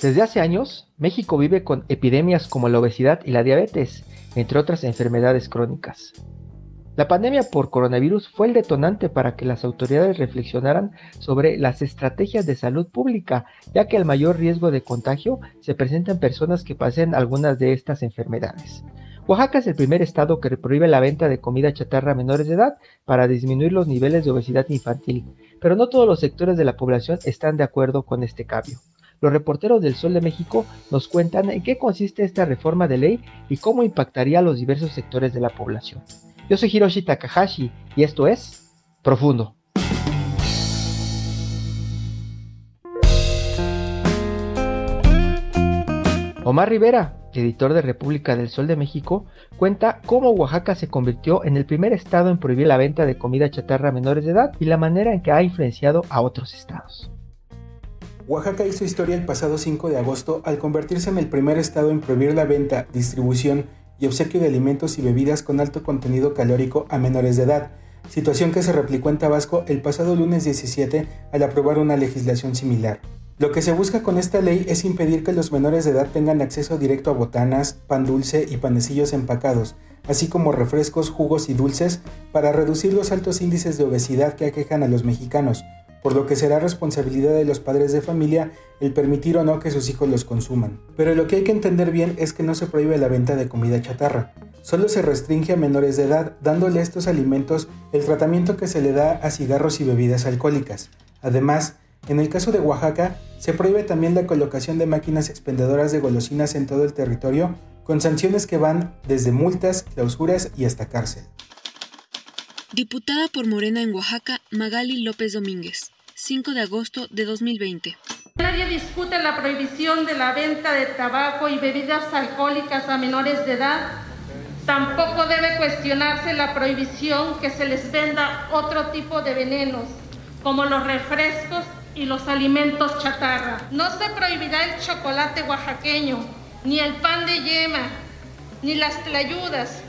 Desde hace años, México vive con epidemias como la obesidad y la diabetes, entre otras enfermedades crónicas. La pandemia por coronavirus fue el detonante para que las autoridades reflexionaran sobre las estrategias de salud pública, ya que el mayor riesgo de contagio se presenta en personas que pasen algunas de estas enfermedades. Oaxaca es el primer estado que prohíbe la venta de comida chatarra a menores de edad para disminuir los niveles de obesidad infantil, pero no todos los sectores de la población están de acuerdo con este cambio. Los reporteros del Sol de México nos cuentan en qué consiste esta reforma de ley y cómo impactaría a los diversos sectores de la población. Yo soy Hiroshi Takahashi y esto es Profundo. Omar Rivera, editor de República del Sol de México, cuenta cómo Oaxaca se convirtió en el primer estado en prohibir la venta de comida chatarra a menores de edad y la manera en que ha influenciado a otros estados. Oaxaca hizo historia el pasado 5 de agosto al convertirse en el primer estado en prohibir la venta, distribución y obsequio de alimentos y bebidas con alto contenido calórico a menores de edad, situación que se replicó en Tabasco el pasado lunes 17 al aprobar una legislación similar. Lo que se busca con esta ley es impedir que los menores de edad tengan acceso directo a botanas, pan dulce y panecillos empacados, así como refrescos, jugos y dulces, para reducir los altos índices de obesidad que aquejan a los mexicanos, por lo que será responsabilidad de los padres de familia el permitir o no que sus hijos los consuman. Pero lo que hay que entender bien es que no se prohíbe la venta de comida chatarra, solo se restringe a menores de edad dándole a estos alimentos el tratamiento que se le da a cigarros y bebidas alcohólicas. Además, en el caso de Oaxaca, se prohíbe también la colocación de máquinas expendedoras de golosinas en todo el territorio, con sanciones que van desde multas, clausuras y hasta cárcel. Diputada por Morena en Oaxaca, Magali López Domínguez. 5 de agosto de 2020. Nadie discute la prohibición de la venta de tabaco y bebidas alcohólicas a menores de edad. Tampoco debe cuestionarse la prohibición que se les venda otro tipo de venenos, como los refrescos y los alimentos chatarra. No se prohibirá el chocolate oaxaqueño, ni el pan de yema, ni las tlayudas.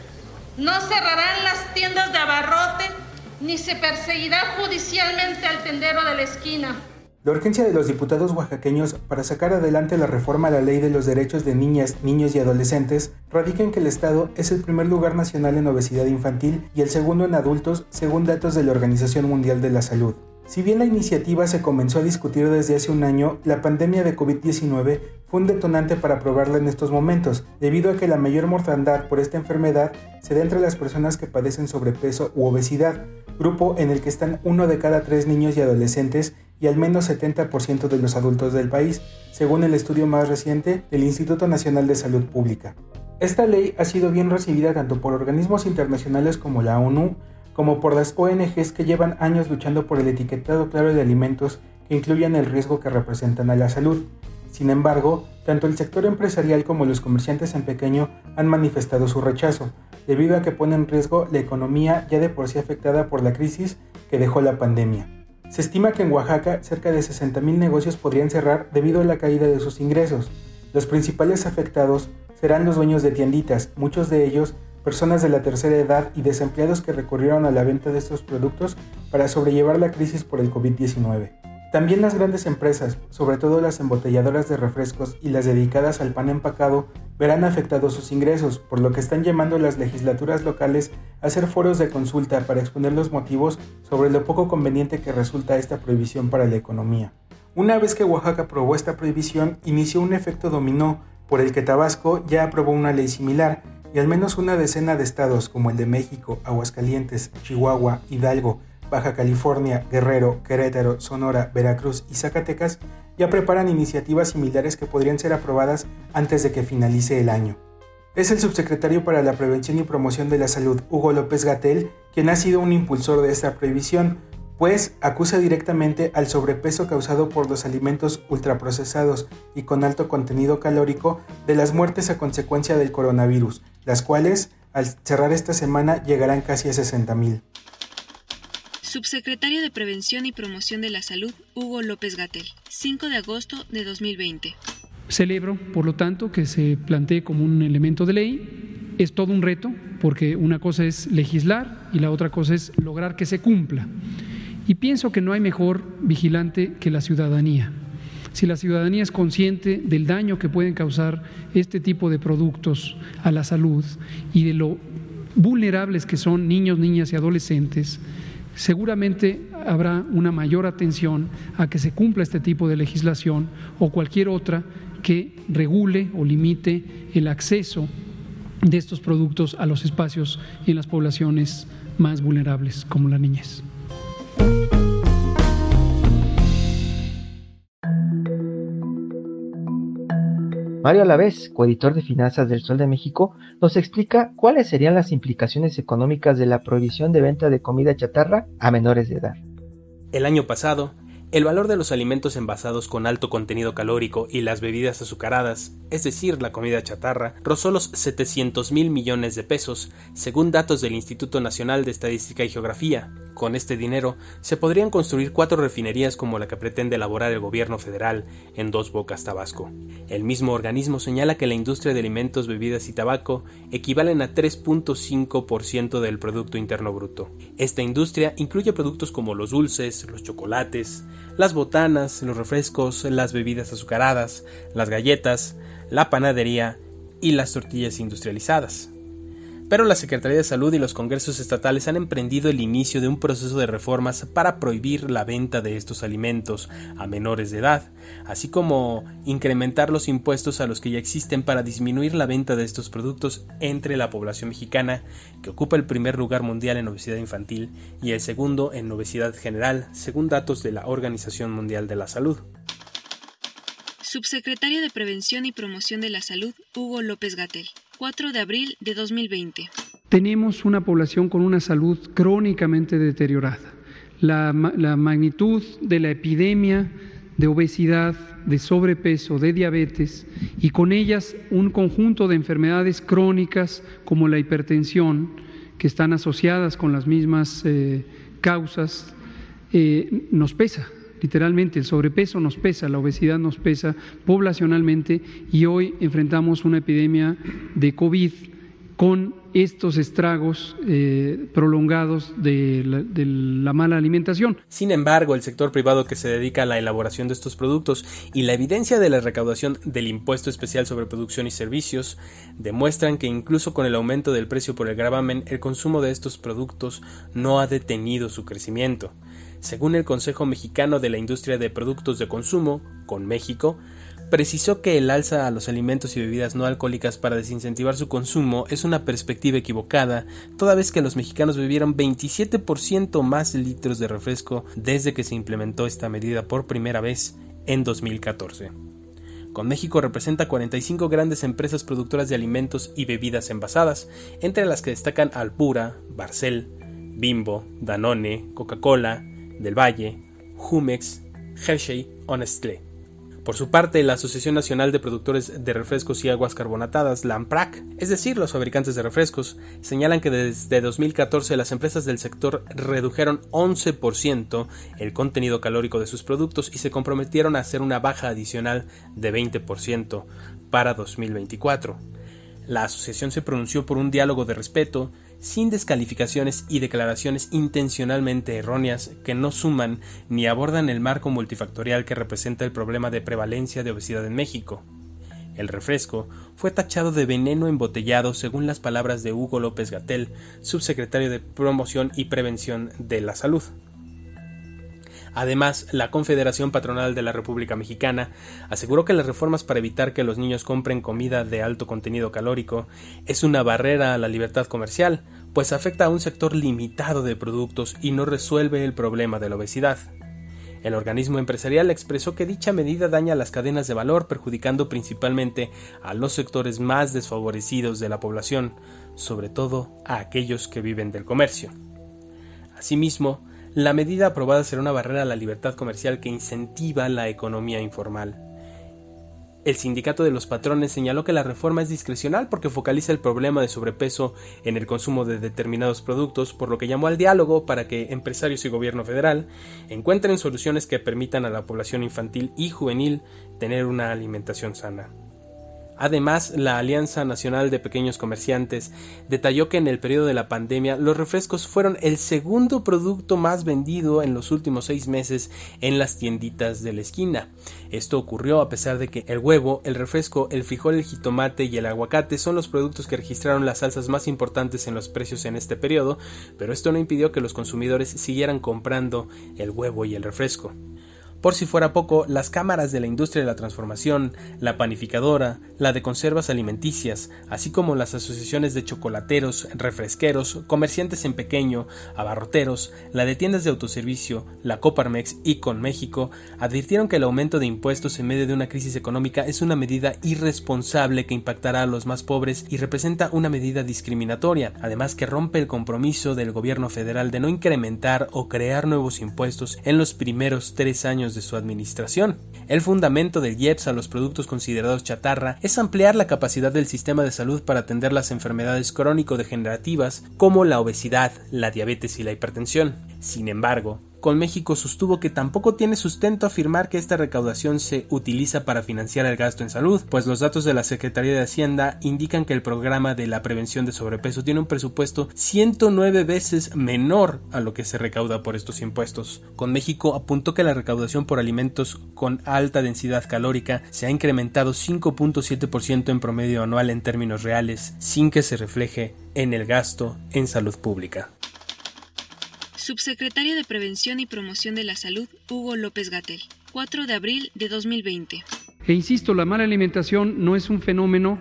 No cerrarán las tiendas de abarrote ni se perseguirá judicialmente al tendero de la esquina. La urgencia de los diputados oaxaqueños para sacar adelante la reforma a la ley de los derechos de niñas, niños y adolescentes radica en que el Estado es el primer lugar nacional en obesidad infantil y el segundo en adultos según datos de la Organización Mundial de la Salud. Si bien la iniciativa se comenzó a discutir desde hace un año, la pandemia de COVID-19 fue un detonante para aprobarla en estos momentos, debido a que la mayor mortandad por esta enfermedad se da entre las personas que padecen sobrepeso u obesidad, grupo en el que están uno de cada tres niños y adolescentes y al menos 70% de los adultos del país, según el estudio más reciente del Instituto Nacional de Salud Pública. Esta ley ha sido bien recibida tanto por organismos internacionales como la ONU, como por las ONGs que llevan años luchando por el etiquetado claro de alimentos que incluyan el riesgo que representan a la salud. Sin embargo, tanto el sector empresarial como los comerciantes en pequeño han manifestado su rechazo, debido a que pone en riesgo la economía ya de por sí afectada por la crisis que dejó la pandemia. Se estima que en Oaxaca cerca de 60.000 negocios podrían cerrar debido a la caída de sus ingresos. Los principales afectados serán los dueños de tienditas, muchos de ellos personas de la tercera edad y desempleados que recurrieron a la venta de estos productos para sobrellevar la crisis por el COVID-19. También las grandes empresas, sobre todo las embotelladoras de refrescos y las dedicadas al pan empacado, verán afectados sus ingresos, por lo que están llamando a las legislaturas locales a hacer foros de consulta para exponer los motivos sobre lo poco conveniente que resulta esta prohibición para la economía. Una vez que Oaxaca aprobó esta prohibición, inició un efecto dominó por el que Tabasco ya aprobó una ley similar, y al menos una decena de estados como el de México, Aguascalientes, Chihuahua, Hidalgo, Baja California, Guerrero, Querétaro, Sonora, Veracruz y Zacatecas ya preparan iniciativas similares que podrían ser aprobadas antes de que finalice el año. Es el subsecretario para la Prevención y Promoción de la Salud, Hugo López Gatel, quien ha sido un impulsor de esta prohibición, pues acusa directamente al sobrepeso causado por los alimentos ultraprocesados y con alto contenido calórico de las muertes a consecuencia del coronavirus, las cuales, al cerrar esta semana, llegarán casi a 60.000. Subsecretario de Prevención y Promoción de la Salud, Hugo López Gatel, 5 de agosto de 2020. Celebro, por lo tanto, que se plantee como un elemento de ley. Es todo un reto, porque una cosa es legislar y la otra cosa es lograr que se cumpla. Y pienso que no hay mejor vigilante que la ciudadanía. Si la ciudadanía es consciente del daño que pueden causar este tipo de productos a la salud y de lo vulnerables que son niños, niñas y adolescentes, seguramente habrá una mayor atención a que se cumpla este tipo de legislación o cualquier otra que regule o limite el acceso de estos productos a los espacios y en las poblaciones más vulnerables como la niñez. Mario Alavés, coeditor de finanzas del Sol de México, nos explica cuáles serían las implicaciones económicas de la prohibición de venta de comida chatarra a menores de edad. El año pasado, el valor de los alimentos envasados con alto contenido calórico y las bebidas azucaradas, es decir, la comida chatarra, rozó los 700 mil millones de pesos, según datos del Instituto Nacional de Estadística y Geografía, con este dinero se podrían construir cuatro refinerías como la que pretende elaborar el gobierno federal en Dos Bocas, Tabasco. El mismo organismo señala que la industria de alimentos, bebidas y tabaco equivalen a 3.5% del Producto Interno Bruto. Esta industria incluye productos como los dulces, los chocolates, las botanas, los refrescos, las bebidas azucaradas, las galletas, la panadería y las tortillas industrializadas. Pero la Secretaría de Salud y los congresos estatales han emprendido el inicio de un proceso de reformas para prohibir la venta de estos alimentos a menores de edad, así como incrementar los impuestos a los que ya existen para disminuir la venta de estos productos entre la población mexicana, que ocupa el primer lugar mundial en obesidad infantil y el segundo en obesidad general, según datos de la Organización Mundial de la Salud. Subsecretario de Prevención y Promoción de la Salud, Hugo López Gatel. 4 de abril de 2020. Tenemos una población con una salud crónicamente deteriorada. La, magnitud de la epidemia de obesidad, de sobrepeso, de diabetes y con ellas un conjunto de enfermedades crónicas como la hipertensión, que están asociadas con las mismas eh, causas, eh, nos pesa. Literalmente, el sobrepeso nos pesa, la obesidad nos pesa poblacionalmente y hoy enfrentamos una epidemia de COVID con estos estragos eh, prolongados de la, de la, mala alimentación. Sin embargo, el sector privado que se dedica a la elaboración de estos productos y la evidencia de la recaudación del impuesto especial sobre producción y servicios demuestran que incluso con el aumento del precio por el gravamen, el consumo de estos productos no ha detenido su crecimiento. Según el Consejo Mexicano de la Industria de Productos de Consumo, con México, precisó que el alza a los alimentos y bebidas no alcohólicas para desincentivar su consumo es una perspectiva equivocada, toda vez que los mexicanos bebieron 27% más litros de refresco desde que se implementó esta medida por primera vez en 2014. Con México representa 45 grandes empresas productoras de alimentos y bebidas envasadas, entre las que destacan Alpura, Barcel, Bimbo, Danone, Coca-Cola, del Valle, Jumex, Hershey o. Por su parte, la Asociación Nacional de Productores de Refrescos y Aguas Carbonatadas, la AMPRAC, es decir, los fabricantes de refrescos, señalan que desde 2014 las empresas del sector redujeron 11% el contenido calórico de sus productos y se comprometieron a hacer una baja adicional de 20% para 2024. La asociación se pronunció por un diálogo de respeto, sin descalificaciones y declaraciones intencionalmente erróneas que no suman ni abordan el marco multifactorial que representa el problema de prevalencia de obesidad en México. El refresco fue tachado de veneno embotellado según las palabras de Hugo López Gatel, subsecretario de Promoción y Prevención de la Salud. Además, la Confederación Patronal de la República Mexicana aseguró que las reformas para evitar que los niños compren comida de alto contenido calórico es una barrera a la libertad comercial, pues afecta a un sector limitado de productos y no resuelve el problema de la obesidad. El organismo empresarial expresó que dicha medida daña las cadenas de valor, perjudicando principalmente a los sectores más desfavorecidos de la población, sobre todo a aquellos que viven del comercio. Asimismo, la medida aprobada será una barrera a la libertad comercial que incentiva la economía informal. El sindicato de los patrones señaló que la reforma es discrecional porque focaliza el problema de sobrepeso en el consumo de determinados productos, por lo que llamó al diálogo para que empresarios y gobierno federal encuentren soluciones que permitan a la población infantil y juvenil tener una alimentación sana. Además, la Alianza Nacional de Pequeños Comerciantes detalló que en el periodo de la pandemia los refrescos fueron el segundo producto más vendido en los últimos seis meses en las tienditas de la esquina. Esto ocurrió a pesar de que el huevo, el refresco, el frijol, el jitomate y el aguacate son los productos que registraron las alzas más importantes en los precios en este periodo, pero esto no impidió que los consumidores siguieran comprando el huevo y el refresco. Por si fuera poco, las cámaras de la industria de la transformación, la panificadora, la de conservas alimenticias, así como las asociaciones de chocolateros, refresqueros, comerciantes en pequeño, abarroteros, la de tiendas de autoservicio, la Coparmex y Con México, advirtieron que el aumento de impuestos en medio de una crisis económica es una medida irresponsable que impactará a los más pobres y representa una medida discriminatoria, además que rompe el compromiso del gobierno federal de no incrementar o crear nuevos impuestos en los primeros tres años de su administración. El fundamento del IEPS a los productos considerados chatarra es ampliar la capacidad del sistema de salud para atender las enfermedades crónico-degenerativas como la obesidad, la diabetes y la hipertensión. Sin embargo, con México sostuvo que tampoco tiene sustento afirmar que esta recaudación se utiliza para financiar el gasto en salud, pues los datos de la Secretaría de Hacienda indican que el programa de la prevención de sobrepeso tiene un presupuesto 109 veces menor a lo que se recauda por estos impuestos. Con México apuntó que la recaudación por alimentos con alta densidad calórica se ha incrementado 5.7% en promedio anual en términos reales, sin que se refleje en el gasto en salud pública. Subsecretario de Prevención y Promoción de la Salud, Hugo López Gatel. 4 de abril de 2020. E insisto, la mala alimentación no es un fenómeno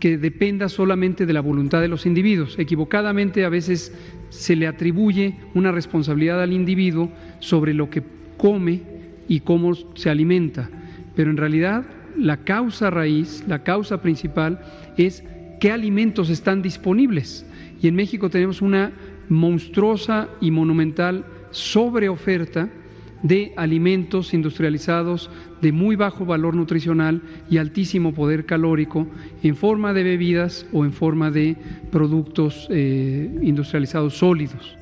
que dependa solamente de la voluntad de los individuos. Equivocadamente a veces se le atribuye una responsabilidad al individuo sobre lo que come y cómo se alimenta. Pero en realidad la causa raíz, la causa principal es qué alimentos están disponibles. Y en México tenemos una monstruosa y monumental sobreoferta de alimentos industrializados de muy bajo valor nutricional y altísimo poder calórico en forma de bebidas o en forma de productos eh, industrializados sólidos.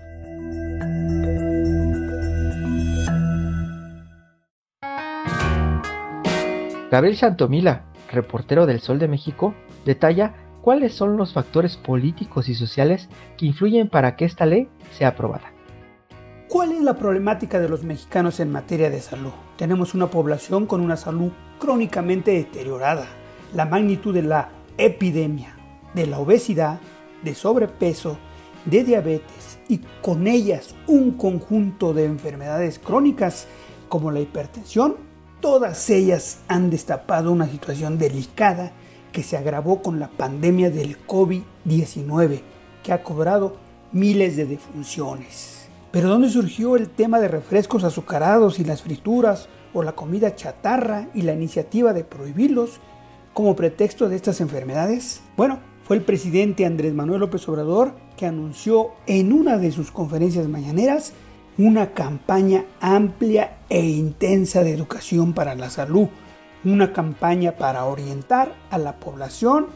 Gabriel Santomila, reportero del Sol de México, detalla ¿Cuáles son los factores políticos y sociales que influyen para que esta ley sea aprobada? ¿Cuál es la problemática de los mexicanos en materia de salud? Tenemos una población con una salud crónicamente deteriorada. La magnitud de la epidemia, de la obesidad, de sobrepeso, de diabetes y con ellas un conjunto de enfermedades crónicas como la hipertensión, todas ellas han destapado una situación delicada que se agravó con la pandemia del COVID-19, que ha cobrado miles de defunciones. Pero ¿dónde surgió el tema de refrescos azucarados y las frituras o la comida chatarra y la iniciativa de prohibirlos como pretexto de estas enfermedades? Bueno, fue el presidente Andrés Manuel López Obrador que anunció en una de sus conferencias mañaneras una campaña amplia e intensa de educación para la salud una campaña para orientar a la población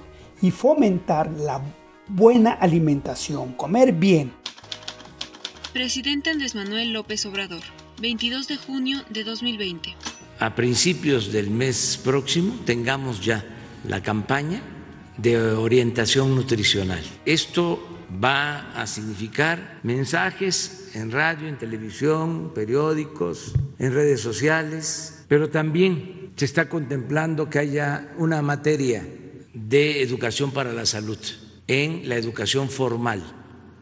y fomentar la buena alimentación, comer bien. Presidente Andrés Manuel López Obrador, 22 de junio de 2020. A principios del mes próximo tengamos ya la campaña de orientación nutricional. Esto va a significar mensajes en radio, en televisión, periódicos, en redes sociales, pero también se está contemplando que haya una materia de educación para la salud en la educación formal.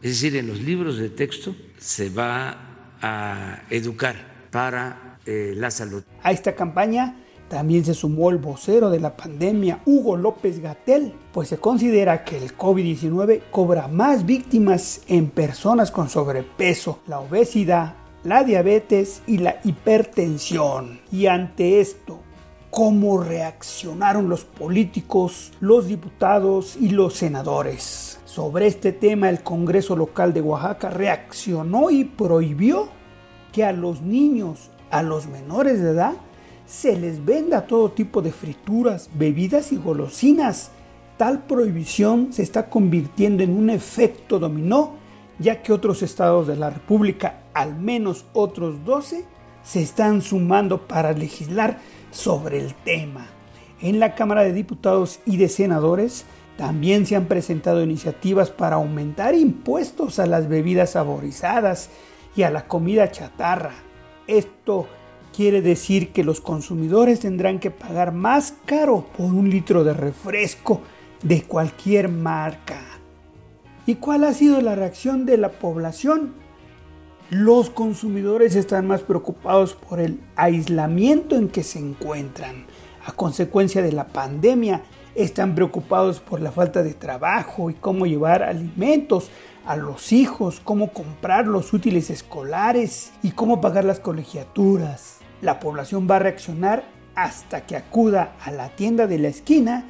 Es decir, en los libros de texto se va a educar para eh, la salud. A esta campaña también se sumó el vocero de la pandemia, Hugo López Gatel, pues se considera que el COVID-19 cobra más víctimas en personas con sobrepeso, la obesidad la diabetes y la hipertensión. Y ante esto, ¿cómo reaccionaron los políticos, los diputados y los senadores? Sobre este tema, el Congreso local de Oaxaca reaccionó y prohibió que a los niños, a los menores de edad, se les venda todo tipo de frituras, bebidas y golosinas. Tal prohibición se está convirtiendo en un efecto dominó, ya que otros estados de la República, al menos otros 12, se están sumando para legislar sobre el tema. En la Cámara de Diputados y de Senadores también se han presentado iniciativas para aumentar impuestos a las bebidas saborizadas y a la comida chatarra. Esto quiere decir que los consumidores tendrán que pagar más caro por un litro de refresco de cualquier marca. ¿Y cuál ha sido la reacción de la población? Los consumidores están más preocupados por el aislamiento en que se encuentran. A consecuencia de la pandemia, están preocupados por la falta de trabajo y cómo llevar alimentos a los hijos, cómo comprar los útiles escolares y cómo pagar las colegiaturas. La población va a reaccionar hasta que acuda a la tienda de la esquina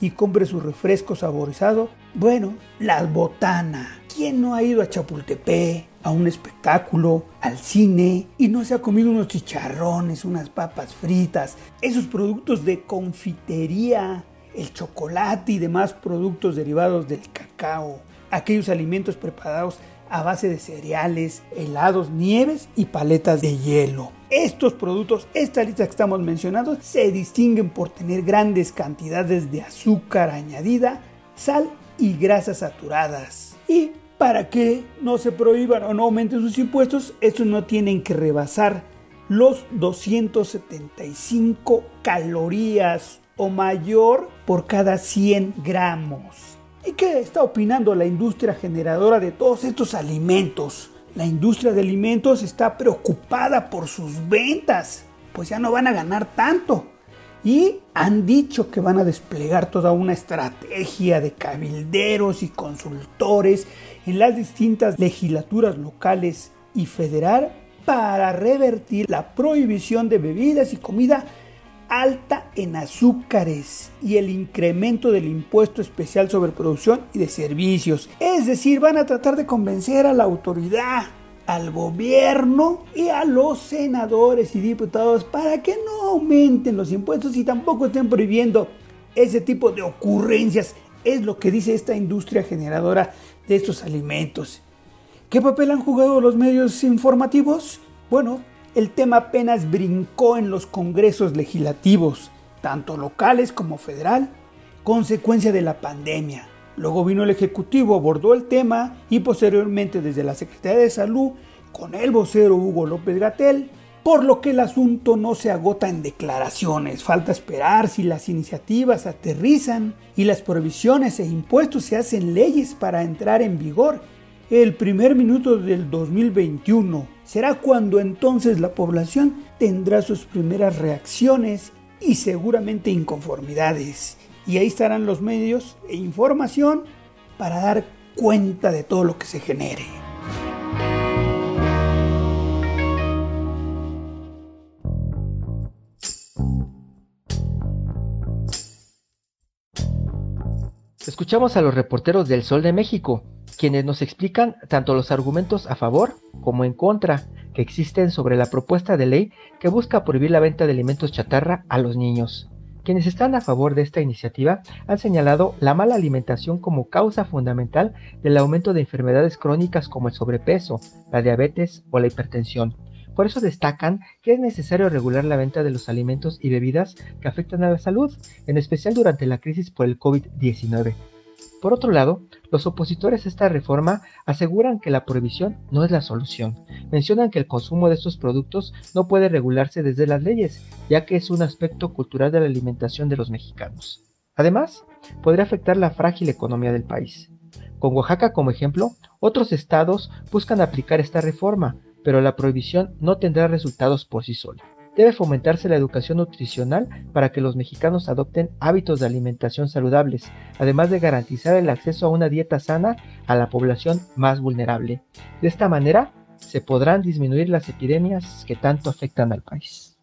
y compre su refresco saborizado. Bueno, las botanas. ¿Quién no ha ido a Chapultepec, a un espectáculo, al cine y no se ha comido unos chicharrones, unas papas fritas, esos productos de confitería, el chocolate y demás productos derivados del cacao? aquellos alimentos preparados a base de cereales, helados, nieves y paletas de hielo. Estos productos, esta lista que estamos mencionando, se distinguen por tener grandes cantidades de azúcar añadida, sal y grasas saturadas. Y para que no se prohíban o no aumenten sus impuestos, estos no tienen que rebasar los 275 calorías o mayor por cada 100 gramos. ¿Y qué está opinando la industria generadora de todos estos alimentos? La industria de alimentos está preocupada por sus ventas, pues ya no van a ganar tanto. Y han dicho que van a desplegar toda una estrategia de cabilderos y consultores en las distintas legislaturas locales y federal para revertir la prohibición de bebidas y comida alta en azúcares y el incremento del impuesto especial sobre producción y de servicios. Es decir, van a tratar de convencer a la autoridad, al gobierno y a los senadores y diputados para que no aumenten los impuestos y tampoco estén prohibiendo ese tipo de ocurrencias. Es lo que dice esta industria generadora de estos alimentos. ¿Qué papel han jugado los medios informativos? Bueno, el tema apenas brincó en los congresos legislativos, tanto locales como federal, consecuencia de la pandemia. Luego vino el Ejecutivo, abordó el tema y posteriormente desde la Secretaría de Salud con el vocero Hugo López Gatel, por lo que el asunto no se agota en declaraciones. Falta esperar si las iniciativas aterrizan y las provisiones e impuestos se hacen leyes para entrar en vigor el primer minuto del 2021 será cuando entonces la población tendrá sus primeras reacciones y seguramente inconformidades. Y ahí estarán los medios e información para dar cuenta de todo lo que se genere. Escuchamos a los reporteros del Sol de México, quienes nos explican tanto los argumentos a favor como en contra que existen sobre la propuesta de ley que busca prohibir la venta de alimentos chatarra a los niños. Quienes están a favor de esta iniciativa han señalado la mala alimentación como causa fundamental del aumento de enfermedades crónicas como el sobrepeso, la diabetes o la hipertensión. Por eso destacan que es necesario regular la venta de los alimentos y bebidas que afectan a la salud, en especial durante la crisis por el COVID-19. Por otro lado, los opositores a esta reforma aseguran que la prohibición no es la solución. Mencionan que el consumo de estos productos no puede regularse desde las leyes, ya que es un aspecto cultural de la alimentación de los mexicanos. Además, podría afectar la frágil economía del país. Con Oaxaca como ejemplo, otros estados buscan aplicar esta reforma, pero la prohibición no tendrá resultados por sí sola. Debe fomentarse la educación nutricional para que los mexicanos adopten hábitos de alimentación saludables, además de garantizar el acceso a una dieta sana a la población más vulnerable. De esta manera, se podrán disminuir las epidemias que tanto afectan al país.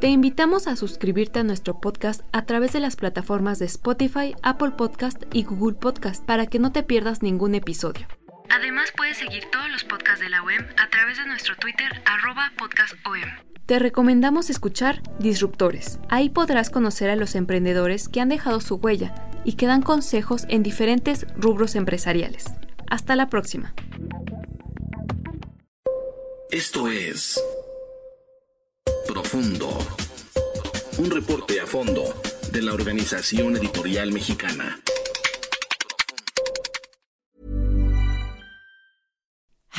Te invitamos a suscribirte a nuestro podcast a través de las plataformas de Spotify, Apple Podcast y Google Podcast para que no te pierdas ningún episodio. Además puedes seguir todos los podcasts de la OEM a través de nuestro Twitter arroba podcastom. Te recomendamos escuchar Disruptores. Ahí podrás conocer a los emprendedores que han dejado su huella y que dan consejos en diferentes rubros empresariales. Hasta la próxima. Esto es Profundo. Un reporte a fondo de la Organización Editorial Mexicana.